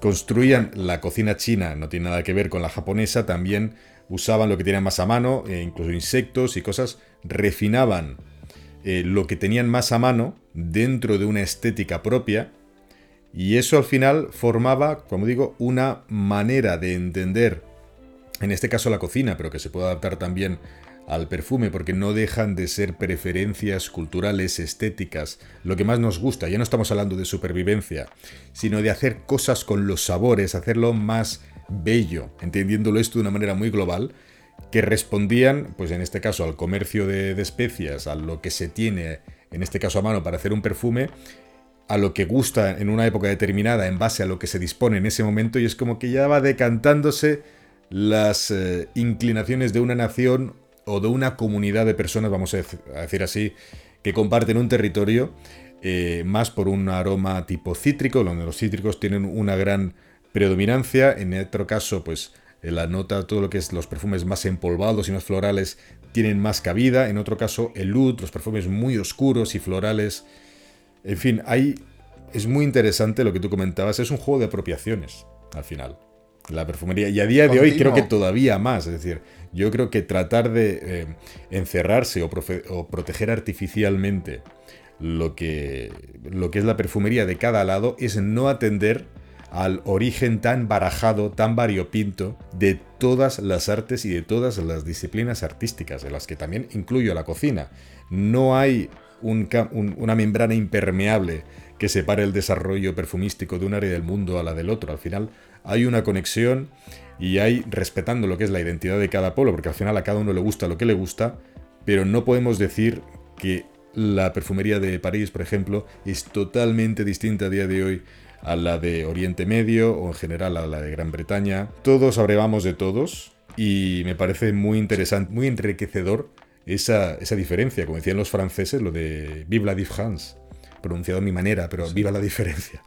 [SPEAKER 2] Construían la cocina china, no tiene nada que ver con la japonesa, también usaban lo que tenían más a mano, e incluso insectos y cosas, refinaban eh, lo que tenían más a mano dentro de una estética propia, y eso al final formaba, como digo, una manera de entender, en este caso la cocina, pero que se puede adaptar también al perfume porque no dejan de ser preferencias culturales, estéticas, lo que más nos gusta. Ya no estamos hablando de supervivencia, sino de hacer cosas con los sabores, hacerlo más bello, entendiéndolo esto de una manera muy global, que respondían, pues en este caso, al comercio de, de especias, a lo que se tiene, en este caso a mano, para hacer un perfume, a lo que gusta en una época determinada en base a lo que se dispone en ese momento y es como que ya va decantándose las eh, inclinaciones de una nación o de una comunidad de personas, vamos a decir así, que comparten un territorio eh, más por un aroma tipo cítrico, donde los cítricos tienen una gran predominancia. En otro caso, pues la nota, todo lo que es los perfumes más empolvados y más florales tienen más cabida. En otro caso, el oud, los perfumes muy oscuros y florales. En fin, hay, es muy interesante lo que tú comentabas. Es un juego de apropiaciones, al final la perfumería. Y a día de hoy creo que todavía más. Es decir, yo creo que tratar de eh, encerrarse o, proteger artificialmente lo que, lo que es la perfumería de cada lado es no atender al origen tan barajado, tan variopinto de todas las artes y de todas las disciplinas artísticas, de las que también incluyo la cocina. No hay una membrana impermeable que separe el desarrollo perfumístico de un área del mundo a la del otro. Al final hay una conexión y hay respetando lo que es la identidad de cada pueblo, porque al final a cada uno le gusta lo que le gusta, pero no podemos decir que la perfumería de París, por ejemplo, es totalmente distinta a día de hoy a la de Oriente Medio o en general a la de Gran Bretaña. Todos abrevamos de todos y me parece muy interesante, muy enriquecedor esa, esa diferencia, como decían los franceses, lo de Vive la différence, pronunciado a mi manera, pero viva la diferencia.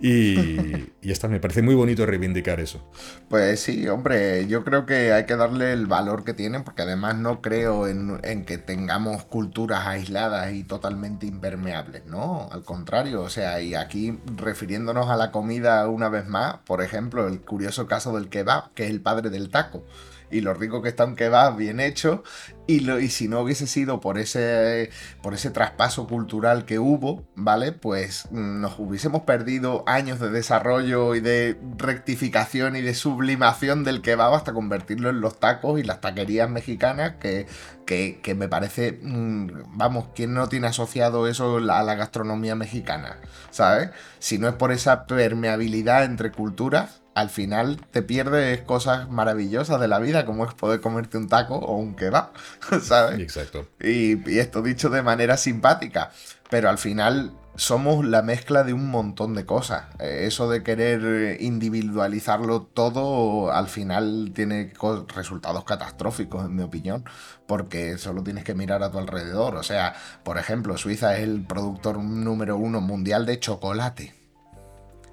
[SPEAKER 2] Y, y está, me parece muy bonito reivindicar eso.
[SPEAKER 1] Pues sí, hombre, yo creo que hay que darle el valor que tienen, porque además no creo en, que tengamos culturas aisladas y totalmente impermeables, ¿no? Al contrario, o sea, y aquí refiriéndonos a la comida una vez más, por ejemplo, el curioso caso del kebab, que es el padre del taco y lo rico que está un kebab bien hecho. Y, lo, y si no hubiese sido por ese, por ese traspaso cultural que hubo, ¿vale? Pues mm, nos hubiésemos perdido años de desarrollo y de rectificación y de sublimación del kebab hasta convertirlo en los tacos y las taquerías mexicanas que, que, me parece, mm, vamos, ¿quién no tiene asociado eso a la gastronomía mexicana? ¿Sabes? Si no es por esa permeabilidad entre culturas, al final te pierdes cosas maravillosas de la vida, como es poder comerte un taco o un kebab, *laughs* ¿sabes?
[SPEAKER 2] Exacto.
[SPEAKER 1] Y, esto dicho de manera simpática, pero al final somos la mezcla de un montón de cosas. Eh, eso de querer individualizarlo todo al final tiene resultados catastróficos, en mi opinión, porque solo tienes que mirar a tu alrededor. O sea, por ejemplo, Suiza es el productor número uno mundial de chocolate.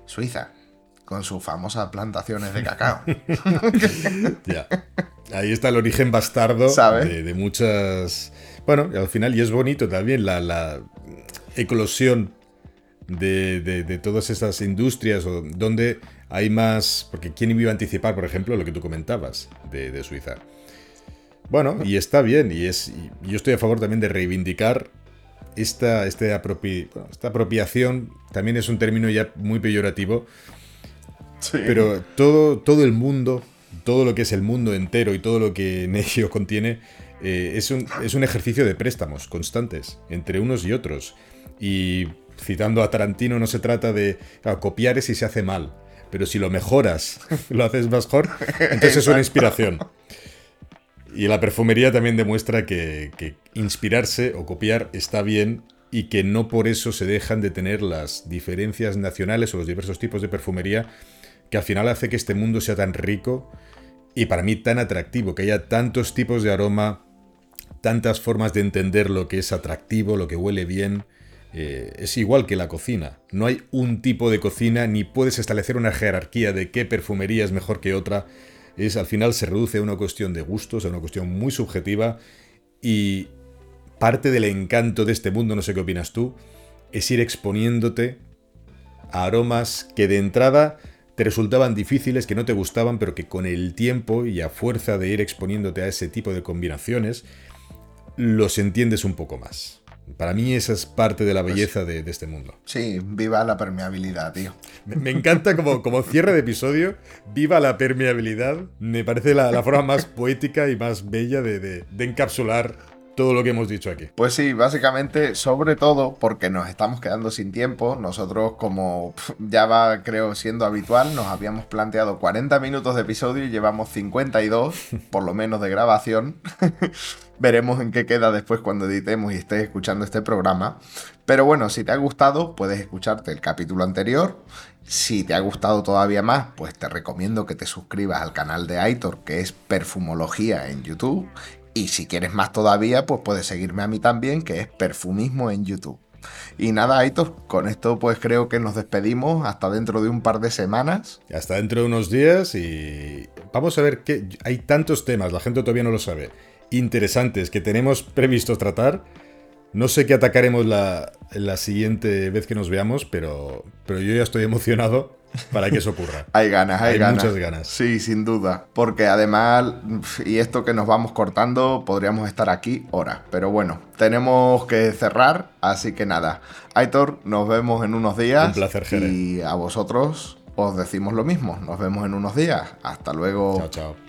[SPEAKER 1] Suiza con sus famosas plantaciones de cacao. *laughs*
[SPEAKER 2] ya. Ahí está el origen bastardo de, muchas. Bueno, al final, y es bonito también la, eclosión de, todas estas industrias donde hay más. Porque ¿quién iba a anticipar, por ejemplo, lo que tú comentabas de, Suiza? Bueno, y está bien, y es yo estoy a favor también de reivindicar esta, este esta apropiación, también es un término ya muy peyorativo, pero todo, todo el mundo, todo lo que es el mundo entero y todo lo que *laughs* en ello contiene, eh, es, un, es un ejercicio de préstamos constantes entre unos y otros. Y citando a Tarantino, no se trata de copiar si se hace mal, pero si lo mejoras, *laughs* lo haces mejor, entonces es una inspiración. Y la perfumería también demuestra que, inspirarse o copiar está bien y que no por eso se dejan de tener las diferencias nacionales o los diversos tipos de perfumería que al final hace que este mundo sea tan rico y para mí tan atractivo, que haya tantos tipos de aroma, tantas formas de entender lo que es atractivo, lo que huele bien. Eh, es igual que la cocina. No hay un tipo de cocina ni puedes establecer una jerarquía de qué perfumería es mejor que otra es al final se reduce a una cuestión de gustos, a una cuestión muy subjetiva y parte del encanto de este mundo, no sé qué opinas tú, es ir exponiéndote a aromas que de entrada te resultaban difíciles, que no te gustaban, pero que con el tiempo y a fuerza de ir exponiéndote a ese tipo de combinaciones, los entiendes un poco más. Para mí esa es parte de la pues belleza de, este mundo.
[SPEAKER 1] Sí, viva la permeabilidad, tío.
[SPEAKER 2] Me, encanta como, como cierre de episodio, viva la permeabilidad. Me parece la, forma más poética y más bella de, de encapsular todo lo que hemos dicho aquí.
[SPEAKER 1] Pues sí, básicamente, sobre todo porque nos estamos quedando sin tiempo. Nosotros, como ya va, creo, siendo habitual, nos habíamos planteado 40 minutos de episodio y llevamos 52, *laughs* por lo menos, de grabación. *laughs* Veremos en qué queda después cuando editemos y estés escuchando este programa. Pero bueno, si te ha gustado, puedes escucharte el capítulo anterior. Si te ha gustado todavía más, pues te recomiendo que te suscribas al canal de Aitor, que es Perfumología en YouTube. Y si quieres más todavía, pues puedes seguirme a mí también, que es Perfumismo en YouTube. Y nada, Aitor, con esto pues creo que nos despedimos hasta dentro de un par de semanas.
[SPEAKER 2] Hasta dentro de unos días y vamos a ver que hay tantos temas, la gente todavía no lo sabe, interesantes que tenemos previsto tratar. No sé qué atacaremos la, la siguiente vez que nos veamos, pero, pero yo ya estoy emocionado para que eso ocurra. *laughs*
[SPEAKER 1] hay ganas, hay,
[SPEAKER 2] hay muchas ganas.
[SPEAKER 1] Sí, sin duda. Porque además, y esto que nos vamos cortando, podríamos estar aquí horas. Pero bueno, tenemos que cerrar, así que nada. Aitor, nos vemos en unos días.
[SPEAKER 2] Un placer, Jerez.
[SPEAKER 1] Y a vosotros os decimos lo mismo. Nos vemos en unos días. Hasta luego.
[SPEAKER 2] Chao, chao.